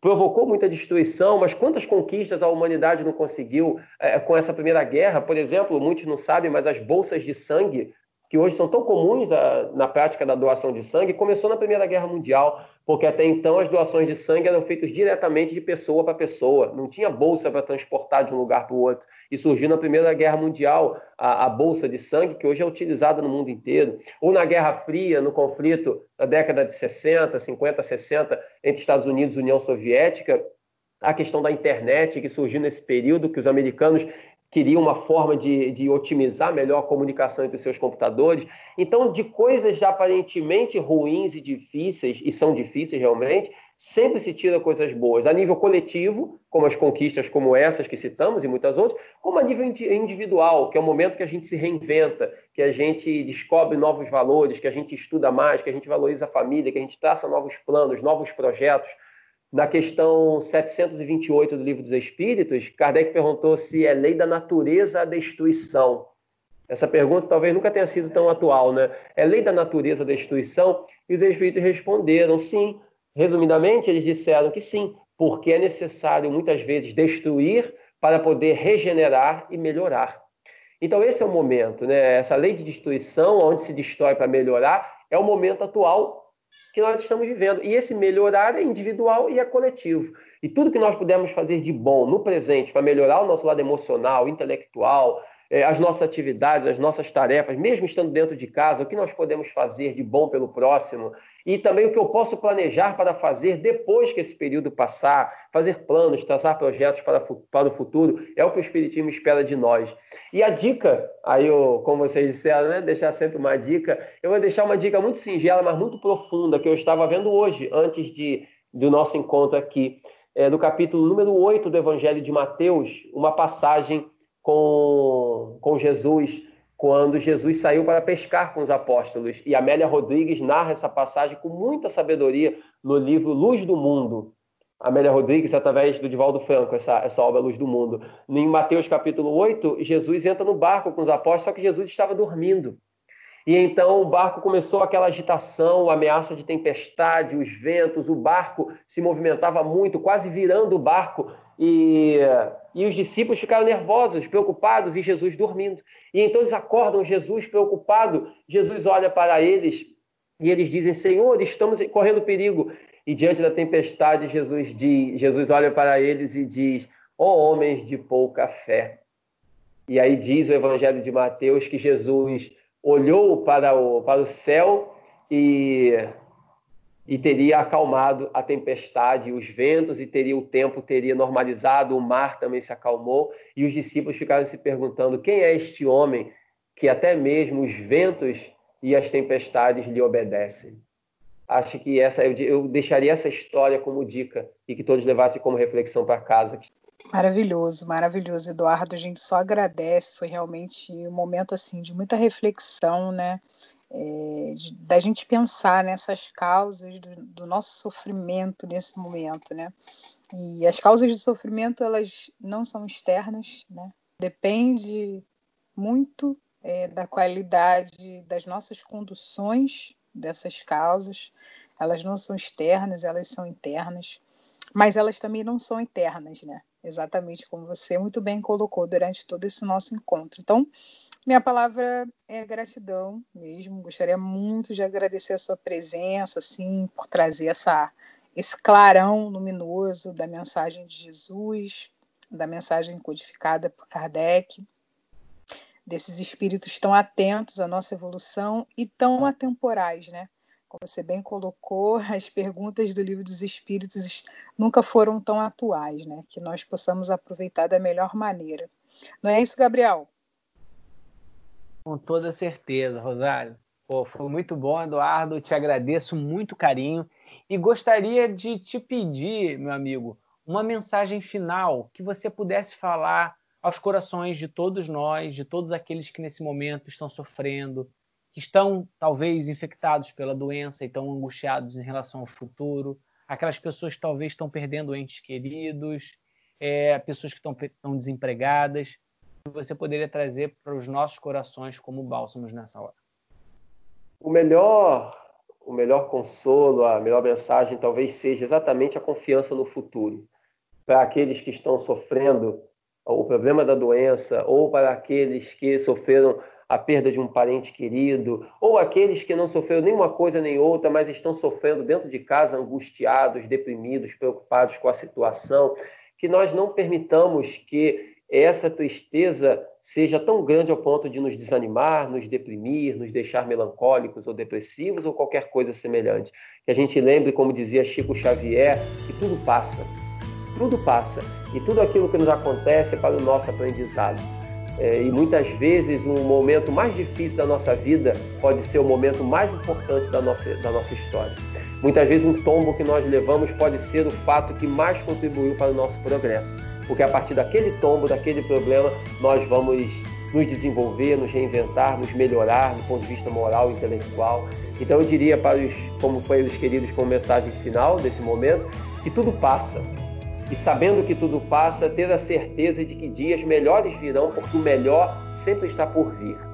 provocou muita destruição, mas quantas conquistas a humanidade não conseguiu é, com essa Primeira Guerra? Por exemplo, muitos não sabem, mas as bolsas de sangue que hoje são tão comuns a, na prática da doação de sangue, começou na Primeira Guerra Mundial, porque até então as doações de sangue eram feitas diretamente de pessoa para pessoa, não tinha bolsa para transportar de um lugar para o outro. E surgiu na Primeira Guerra Mundial a, a, bolsa de sangue, que hoje é utilizada no mundo inteiro. Ou na Guerra Fria, no conflito da década de 60, 50, 60, entre Estados Unidos e União Soviética, a questão da internet que surgiu nesse período, que os americanos queria uma forma de, de otimizar melhor a comunicação entre os seus computadores. Então, de coisas aparentemente ruins e difíceis, e são difíceis realmente, sempre se tira coisas boas, a nível coletivo, como as conquistas como essas que citamos e muitas outras, como a nível individual, que é o momento que a gente se reinventa, que a gente descobre novos valores, que a gente estuda mais, que a gente valoriza a família, que a gente traça novos planos, novos projetos. Na questão 728 do Livro dos Espíritos, Kardec perguntou se é lei da natureza a destruição. Essa pergunta talvez nunca tenha sido tão atual, né? É lei da natureza a destruição? E os espíritos responderam sim. Resumidamente, eles disseram que sim, porque é necessário muitas vezes destruir para poder regenerar e melhorar. Então, esse é o momento, né? Essa lei de destruição, onde se destrói para melhorar, é o momento atual que nós estamos vivendo. E esse melhorar é individual e é coletivo. E tudo que nós pudermos fazer de bom no presente para melhorar o nosso lado emocional, intelectual, as nossas atividades, as nossas tarefas, mesmo estando dentro de casa, o que nós podemos fazer de bom pelo próximo e também o que eu posso planejar para fazer depois que esse período passar, fazer planos, traçar projetos para, para o futuro, é o que o Espiritismo espera de nós. E a dica, aí eu, como vocês disseram, né, deixar sempre uma dica, eu vou deixar uma dica muito singela, mas muito profunda, que eu estava vendo hoje, antes de, do nosso encontro aqui, é, do capítulo número 8 do Evangelho de Mateus, uma passagem com, com Jesus, quando Jesus saiu para pescar com os apóstolos. E Amélia Rodrigues narra essa passagem com muita sabedoria no livro Luz do Mundo. Amélia Rodrigues, através do Divaldo Franco, essa, essa obra Luz do Mundo. Em Mateus capítulo 8, Jesus entra no barco com os apóstolos, só que Jesus estava dormindo. E então o barco começou aquela agitação, ameaça de tempestade, os ventos, o barco se movimentava muito, quase virando o barco. E, e os discípulos ficaram nervosos, preocupados, e Jesus dormindo. E então eles acordam Jesus preocupado. Jesus olha para eles e eles dizem: Senhor, estamos correndo perigo. E diante da tempestade, Jesus, diz, Jesus olha para eles e diz: Ó oh, homens de pouca fé. E aí diz o Evangelho de Mateus que Jesus olhou para o, para o céu e e teria acalmado a tempestade, os ventos, e teria o tempo teria normalizado, o mar também se acalmou, e os discípulos ficaram se perguntando: quem é este homem que até mesmo os ventos e as tempestades lhe obedecem? Acho que essa eu, eu deixaria essa história como dica e que todos levassem como reflexão para casa. Maravilhoso, maravilhoso, Eduardo. A gente só agradece, foi realmente um momento assim de muita reflexão, né? É, de, da gente pensar nessas causas do, do, nosso sofrimento nesse momento, né? E as causas de sofrimento elas não são externas, né? Depende muito é, da qualidade das nossas conduções dessas causas. Elas não são externas, elas são internas, mas elas também não são eternas, né? Exatamente como você muito bem colocou durante todo esse nosso encontro. Então, minha palavra é gratidão mesmo. Gostaria muito de agradecer a sua presença, assim, por trazer essa, esse clarão luminoso da mensagem de Jesus, da mensagem codificada por Kardec, desses espíritos tão atentos à nossa evolução e tão atemporais, né? Como você bem colocou, <laughs> as perguntas do livro dos Espíritos nunca foram tão atuais, né? Que nós possamos aproveitar da melhor maneira. Não é isso, Gabriel? Com toda certeza, Rosário. Pô, foi muito bom, Eduardo. Te agradeço muito carinho. E gostaria de te pedir, meu amigo, uma mensagem final que você pudesse falar aos corações de todos nós, de todos aqueles que nesse momento estão sofrendo, estão talvez infectados pela doença e estão angustiados em relação ao futuro, aquelas pessoas que talvez estão perdendo entes queridos, é, pessoas que estão, estão desempregadas, você poderia trazer para os nossos corações como bálsamos nessa hora? O melhor, o melhor consolo, a melhor mensagem talvez seja exatamente a confiança no futuro. Para aqueles que estão sofrendo o problema da doença, ou para aqueles que sofreram a perda de um parente querido, ou aqueles que não sofreram nenhuma coisa nem outra, mas estão sofrendo dentro de casa, angustiados, deprimidos, preocupados com a situação, que nós não permitamos que essa tristeza seja tão grande ao ponto de nos desanimar, nos deprimir, nos deixar melancólicos ou depressivos ou qualquer coisa semelhante. Que a gente lembre, como dizia Chico Xavier, que tudo passa, tudo passa e tudo aquilo que nos acontece é para o nosso aprendizado. É, e muitas vezes um momento mais difícil da nossa vida pode ser o momento mais importante da nossa, da nossa história. Muitas vezes um tombo que nós levamos pode ser o fato que mais contribuiu para o nosso progresso, porque a partir daquele tombo, daquele problema, nós vamos nos desenvolver, nos reinventar, nos melhorar do ponto de vista moral e intelectual. Então eu diria para os, como foi os queridos com mensagem final desse momento, que tudo passa, e sabendo que tudo passa, ter a certeza de que dias melhores virão, porque o melhor sempre está por vir.